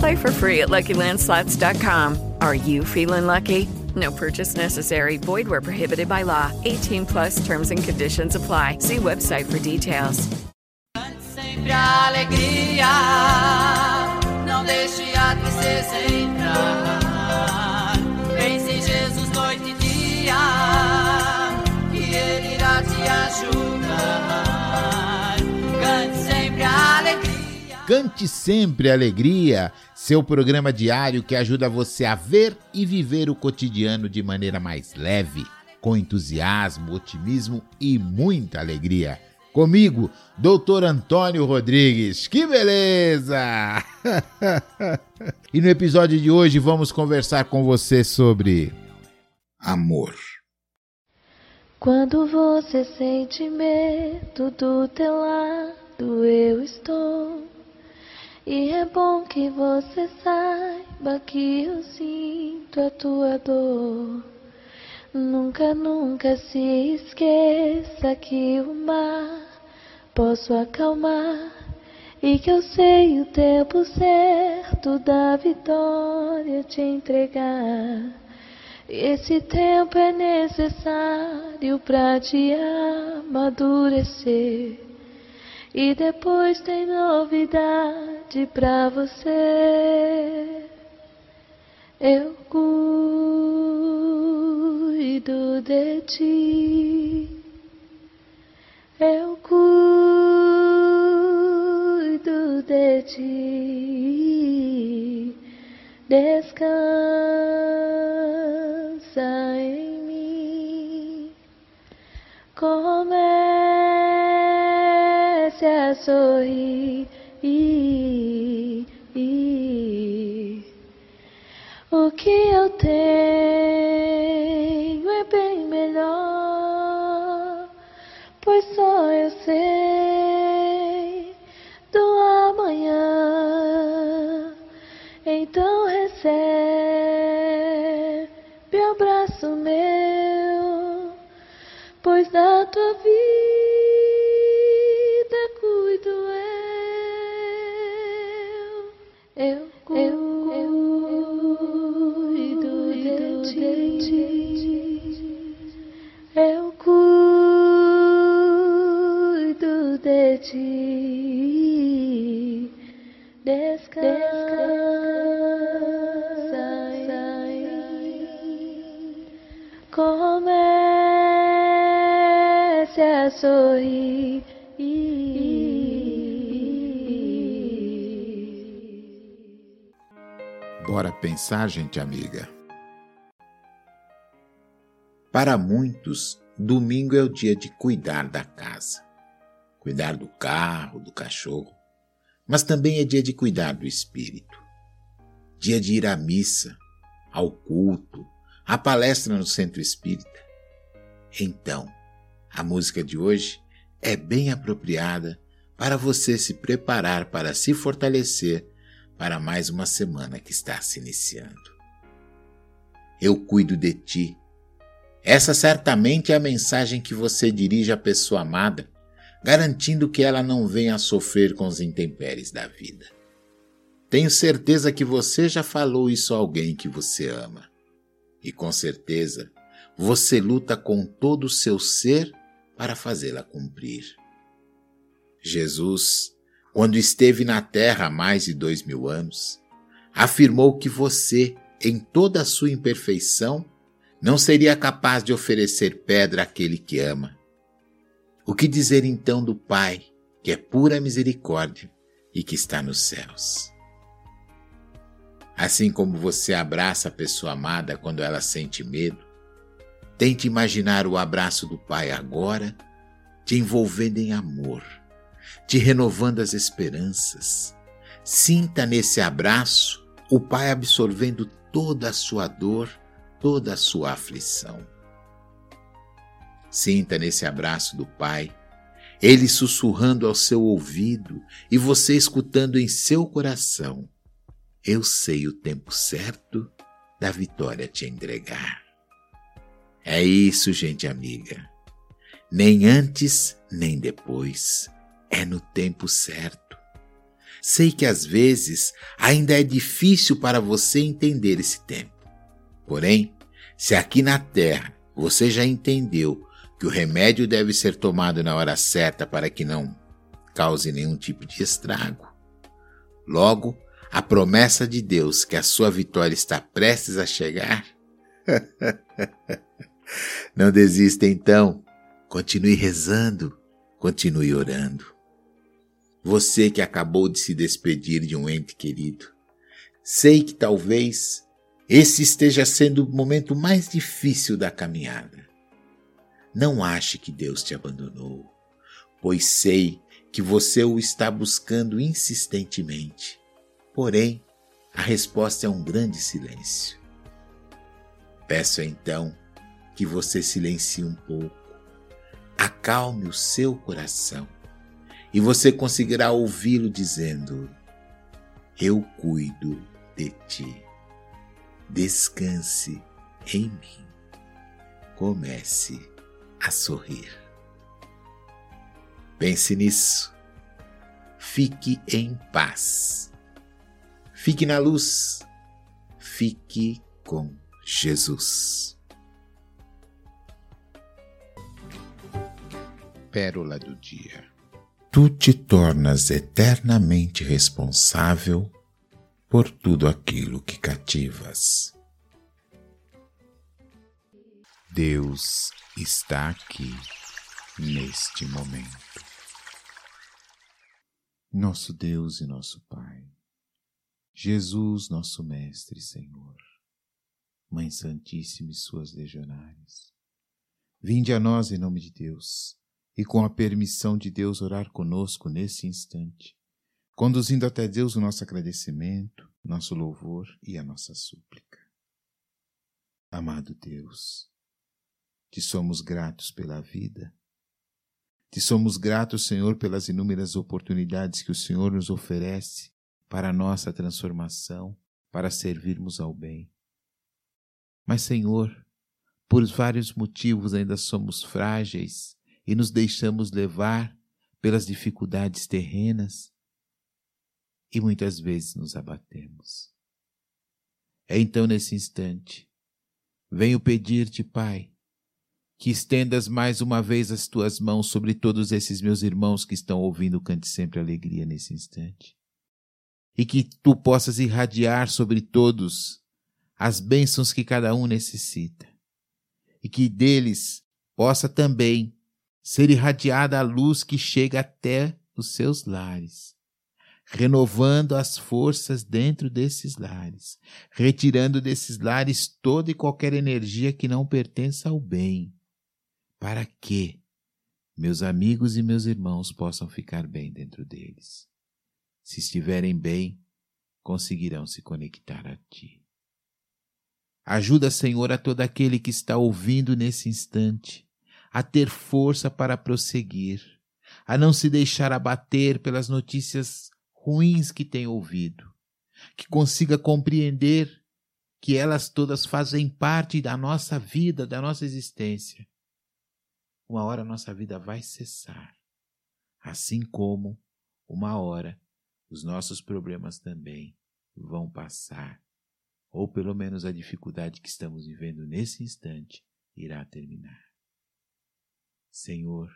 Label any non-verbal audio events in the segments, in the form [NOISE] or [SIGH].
Play for free at LuckyLandSlots.com. Are you feeling lucky? No purchase necessary. Void where prohibited by law. 18 plus terms and conditions apply. See website for details. Jesus noite e dia, que Ele irá te ajudar. Cante sempre alegria, seu programa diário que ajuda você a ver e viver o cotidiano de maneira mais leve, com entusiasmo, otimismo e muita alegria. Comigo, Doutor Antônio Rodrigues. Que beleza! [LAUGHS] e no episódio de hoje vamos conversar com você sobre amor. Quando você sente medo do teu lado, eu estou. E é bom que você saiba que eu sinto a tua dor. Nunca, nunca se esqueça que o mar posso acalmar e que eu sei o tempo certo da vitória te entregar. Esse tempo é necessário para te amadurecer. E depois tem novidade pra você. Eu cuido de ti. Eu cuido de ti. Descansa sorrir. O que eu tenho é bem melhor, pois só eu sei do amanhã. Então recebe abraço meu, pois da tua vida ti. Descansa mim. Comece a sorrir. Bora pensar, gente amiga. Para muitos, domingo é o dia de cuidar da casa, cuidar do carro, do cachorro, mas também é dia de cuidar do espírito. Dia de ir à missa, ao culto, à palestra no centro espírita. Então, a música de hoje é bem apropriada para você se preparar para se fortalecer para mais uma semana que está se iniciando. Eu cuido de ti. Essa certamente é a mensagem que você dirige à pessoa amada, garantindo que ela não venha a sofrer com os intempéries da vida. Tenho certeza que você já falou isso a alguém que você ama. E com certeza você luta com todo o seu ser para fazê-la cumprir. Jesus quando esteve na Terra há mais de dois mil anos, afirmou que você, em toda a sua imperfeição, não seria capaz de oferecer pedra àquele que ama. O que dizer então do Pai, que é pura misericórdia e que está nos céus? Assim como você abraça a pessoa amada quando ela sente medo, tente imaginar o abraço do Pai agora, te envolvendo em amor, te renovando as esperanças. Sinta nesse abraço o Pai absorvendo toda a sua dor, toda a sua aflição. Sinta nesse abraço do Pai, Ele sussurrando ao seu ouvido e você escutando em seu coração eu sei o tempo certo da vitória te entregar. É isso, gente amiga. Nem antes, nem depois. É no tempo certo. Sei que às vezes ainda é difícil para você entender esse tempo. Porém, se aqui na Terra você já entendeu que o remédio deve ser tomado na hora certa para que não cause nenhum tipo de estrago, logo a promessa de Deus que a sua vitória está prestes a chegar? [LAUGHS] Não desista então. Continue rezando, continue orando. Você que acabou de se despedir de um ente querido, sei que talvez esse esteja sendo o momento mais difícil da caminhada. Não ache que Deus te abandonou, pois sei que você o está buscando insistentemente. Porém, a resposta é um grande silêncio. Peço então que você silencie um pouco, acalme o seu coração e você conseguirá ouvi-lo dizendo: Eu cuido de ti. Descanse em mim. Comece a sorrir. Pense nisso. Fique em paz Fique na luz. Fique com Jesus. Pérola do Dia. Tu te tornas eternamente responsável por tudo aquilo que cativas. Deus está aqui neste momento. Nosso Deus e nosso Pai Jesus, nosso Mestre Senhor, Mãe Santíssima e suas legionárias, vinde a nós em nome de Deus e com a permissão de Deus orar conosco nesse instante, conduzindo até Deus o nosso agradecimento, nosso louvor e a nossa súplica. Amado Deus, te somos gratos pela vida, te somos gratos, Senhor, pelas inúmeras oportunidades que o Senhor nos oferece para a nossa transformação, para servirmos ao bem. Mas, Senhor, por vários motivos ainda somos frágeis e nos deixamos levar pelas dificuldades terrenas e muitas vezes nos abatemos. É então nesse instante, venho pedir-te, Pai, que estendas mais uma vez as tuas mãos sobre todos esses meus irmãos que estão ouvindo Cante Sempre Alegria nesse instante. E que tu possas irradiar sobre todos as bênçãos que cada um necessita. E que deles possa também ser irradiada a luz que chega até os seus lares, renovando as forças dentro desses lares, retirando desses lares toda e qualquer energia que não pertença ao bem, para que meus amigos e meus irmãos possam ficar bem dentro deles. Se estiverem bem, conseguirão se conectar a Ti. Ajuda, Senhor, a todo aquele que está ouvindo nesse instante a ter força para prosseguir, a não se deixar abater pelas notícias ruins que tem ouvido, que consiga compreender que elas todas fazem parte da nossa vida, da nossa existência. Uma hora nossa vida vai cessar, assim como uma hora os nossos problemas também vão passar, ou pelo menos a dificuldade que estamos vivendo nesse instante irá terminar. Senhor,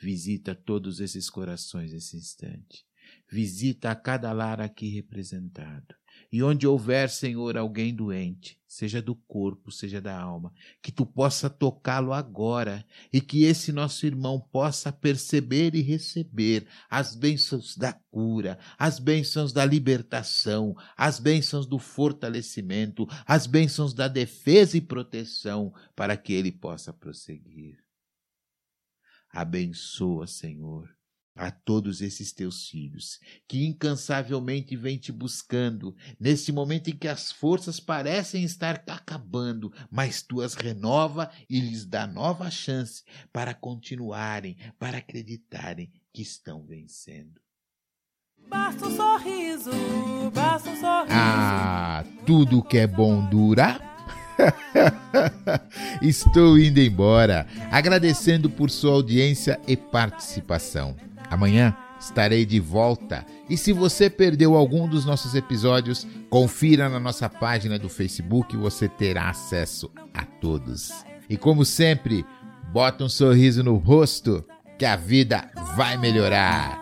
visita todos esses corações nesse instante. Visita a cada lar aqui representado. E onde houver, Senhor, alguém doente, seja do corpo, seja da alma, que tu possa tocá-lo agora e que esse nosso irmão possa perceber e receber as bênçãos da cura, as bênçãos da libertação, as bênçãos do fortalecimento, as bênçãos da defesa e proteção, para que ele possa prosseguir. Abençoa, Senhor, a todos esses teus filhos, que incansavelmente vêm te buscando, nesse momento em que as forças parecem estar acabando, mas tu as renova e lhes dá nova chance para continuarem, para acreditarem que estão vencendo. Basta um sorriso, basta um sorriso. Ah, tudo que é bom dura. [LAUGHS] Estou indo embora, agradecendo por sua audiência e participação. Amanhã estarei de volta. E se você perdeu algum dos nossos episódios, confira na nossa página do Facebook, você terá acesso a todos. E como sempre, bota um sorriso no rosto que a vida vai melhorar.